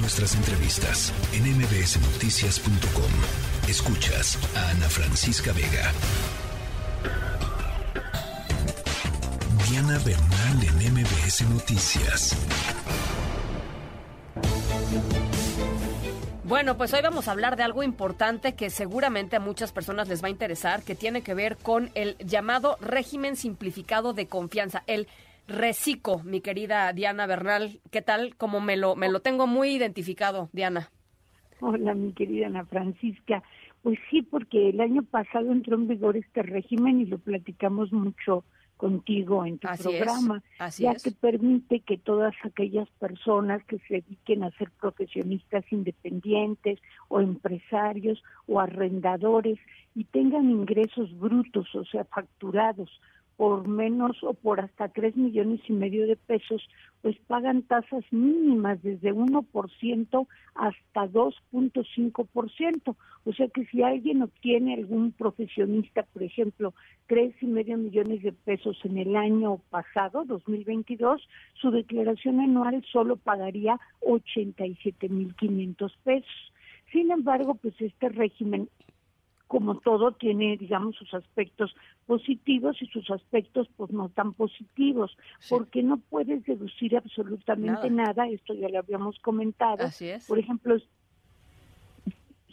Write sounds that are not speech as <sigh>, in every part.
nuestras entrevistas en mbsnoticias.com. Escuchas a Ana Francisca Vega. Diana Bernal en MBS Noticias. Bueno, pues hoy vamos a hablar de algo importante que seguramente a muchas personas les va a interesar, que tiene que ver con el llamado régimen simplificado de confianza, el RECICO, mi querida Diana Bernal. ¿Qué tal? Como me lo, me lo tengo muy identificado, Diana. Hola, mi querida Ana Francisca. Pues sí, porque el año pasado entró en vigor este régimen y lo platicamos mucho contigo en tu programa, ya que permite que todas aquellas personas que se dediquen a ser profesionistas independientes o empresarios o arrendadores y tengan ingresos brutos, o sea, facturados por menos o por hasta tres millones y medio de pesos, pues pagan tasas mínimas desde 1% hasta 2.5%. O sea que si alguien obtiene algún profesionista, por ejemplo, tres y medio millones de pesos en el año pasado, 2022, su declaración anual solo pagaría 87.500 pesos. Sin embargo, pues este régimen como todo tiene, digamos, sus aspectos positivos y sus aspectos pues no tan positivos, porque no puedes deducir absolutamente nada. esto ya lo habíamos comentado. Por ejemplo,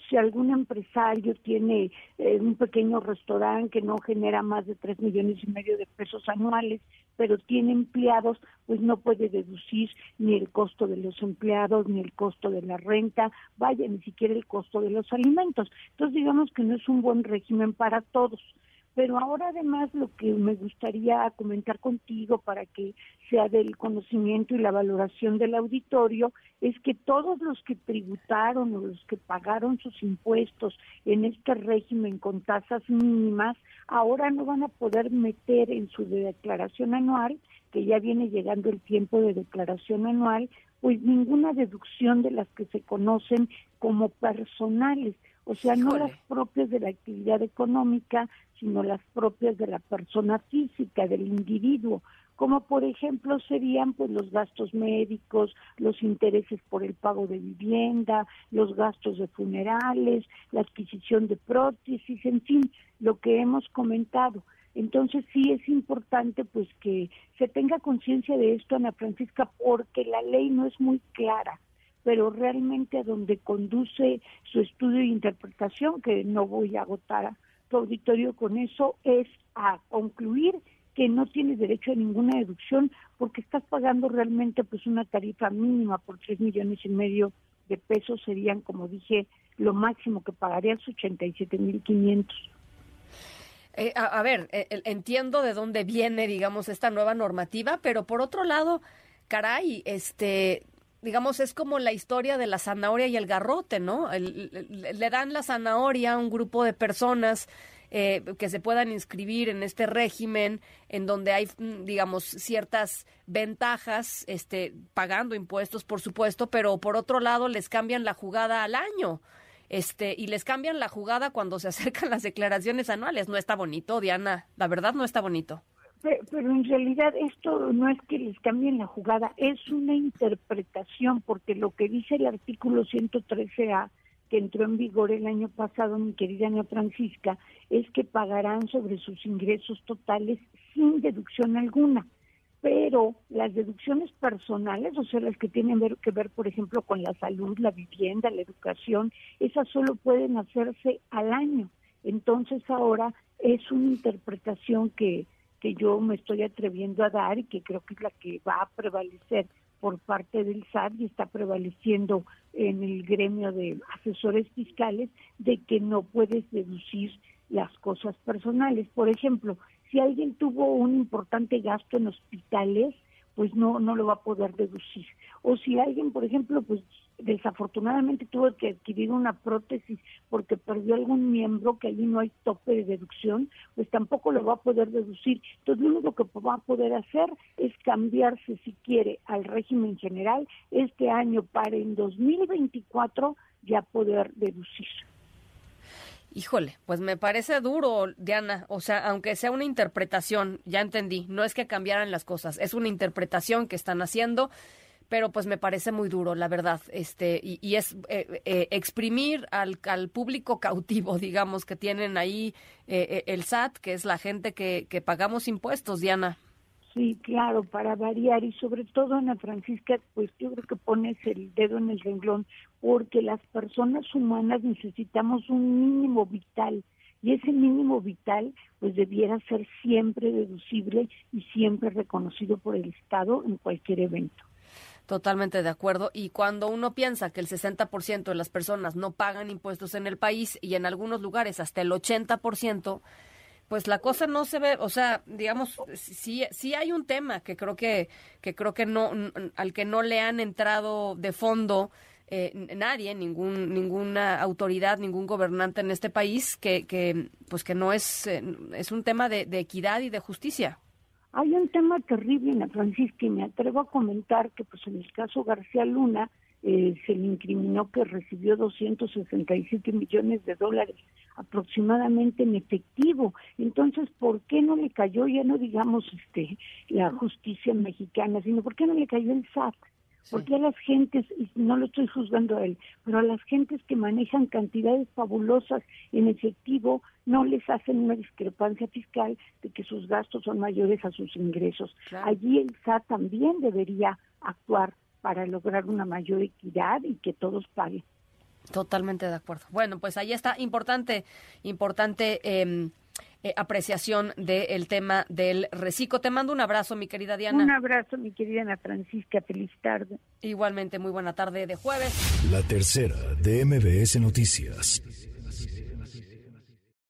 si algún empresario tiene eh, un pequeño restaurante que no genera más de tres millones y medio de pesos anuales, pero tiene empleados, pues no puede deducir ni el costo de los empleados, ni el costo de la renta, vaya, ni siquiera el costo de los alimentos. Entonces, digamos que no es un buen régimen para todos. Pero ahora además lo que me gustaría comentar contigo para que sea del conocimiento y la valoración del auditorio es que todos los que tributaron o los que pagaron sus impuestos en este régimen con tasas mínimas ahora no van a poder meter en su declaración anual, que ya viene llegando el tiempo de declaración anual, pues ninguna deducción de las que se conocen como personales o sea, no las propias de la actividad económica, sino las propias de la persona física, del individuo, como por ejemplo serían pues los gastos médicos, los intereses por el pago de vivienda, los gastos de funerales, la adquisición de prótesis, en fin, lo que hemos comentado. Entonces sí es importante pues que se tenga conciencia de esto, Ana Francisca, porque la ley no es muy clara pero realmente a donde conduce su estudio e interpretación, que no voy a agotar a tu auditorio con eso, es a concluir que no tienes derecho a ninguna deducción porque estás pagando realmente pues una tarifa mínima por tres millones y medio de pesos serían, como dije, lo máximo que pagarías 87 mil quinientos. Eh, a, ver, eh, entiendo de dónde viene, digamos, esta nueva normativa, pero por otro lado, caray, este, digamos, es como la historia de la zanahoria y el garrote, ¿no? le dan la zanahoria a un grupo de personas eh, que se puedan inscribir en este régimen, en donde hay, mm, digamos, ciertas ventajas, este, pagando impuestos, por supuesto, pero por otro lado les cambian la jugada al año. Este, y les cambian la jugada cuando se <laughs> acercan las declaraciones anuales. No está bonito, Diana. La verdad no está bonito. Pero en realidad esto no es que les cambien la jugada, es una interpretación, porque lo que dice el artículo 113A, que entró en vigor el año pasado, mi querida Ana Francisca, es que pagarán sobre sus ingresos totales sin deducción alguna. Pero las deducciones personales, o sea, las que tienen que ver, por ejemplo, con la salud, la vivienda, la educación, esas solo pueden hacerse al año. Entonces ahora es una interpretación que que yo me estoy atreviendo a dar y que creo que es la que va a prevalecer por parte del SAT y está prevaleciendo en el gremio de asesores fiscales de que no puedes deducir las cosas personales. Por ejemplo, si alguien tuvo un importante gasto en hospitales, pues no no lo va a poder deducir. O si alguien, por ejemplo, pues desafortunadamente tuvo que adquirir una prótesis porque perdió algún miembro que allí no hay tope de deducción, pues tampoco lo va a poder deducir. Entonces lo único que va a poder hacer es cambiarse si quiere al régimen general este año para en 2024 ya poder deducir. Híjole, pues me parece duro, Diana. O sea, aunque sea una interpretación, ya entendí, no es que cambiaran las cosas, es una interpretación que están haciendo pero pues me parece muy duro, la verdad, este, y, es eh, eh, exprimir al, al, público cautivo, <laughs> digamos, que tienen ahí eh, el SAT, que es la gente que, que pagamos impuestos, Diana. Sí, claro, para variar y sobre todo Ana Francisca, pues yo creo que pones el dedo en el renglón porque las personas humanas necesitamos un mínimo vital y ese mínimo vital pues debiera ser siempre deducible y siempre reconocido por el Estado en cualquier evento. Totalmente de acuerdo. Y cuando uno piensa que el 60% de las personas no pagan impuestos en el país y en algunos lugares hasta el 80%, pues la cosa no se ve, o sea, digamos, sí, sí hay un tema que creo que, que creo que no, al que no le han entrado de fondo eh, nadie, ningún, ninguna autoridad, ningún gobernante en este país que, que pues que no es, eh, es un tema de, de equidad y de justicia. Hay un tema terrible, Ana Francisca, y me atrevo a comentar que pues en el caso García Luna eh, se le incriminó que recibió 267 millones de dólares aproximadamente en efectivo. Entonces, ¿por qué no le cayó ya no digamos este la justicia mexicana, sino por qué no le cayó el SAT? Porque a las gentes, y no lo estoy juzgando a él, pero a las gentes que manejan cantidades fabulosas en efectivo, no les hacen una discrepancia fiscal de que sus gastos son mayores a sus ingresos. Allí el SAT también debería actuar para lograr una mayor equidad y que todos paguen. Totalmente de acuerdo. Bueno, pues ahí está importante, importante. Eh, eh, apreciación del tema del reciclo. Te mando un abrazo, mi querida Diana. Un abrazo, mi querida Ana Francisca. Feliz tarde. Igualmente, muy buena tarde de jueves. La tercera de MBS Noticias.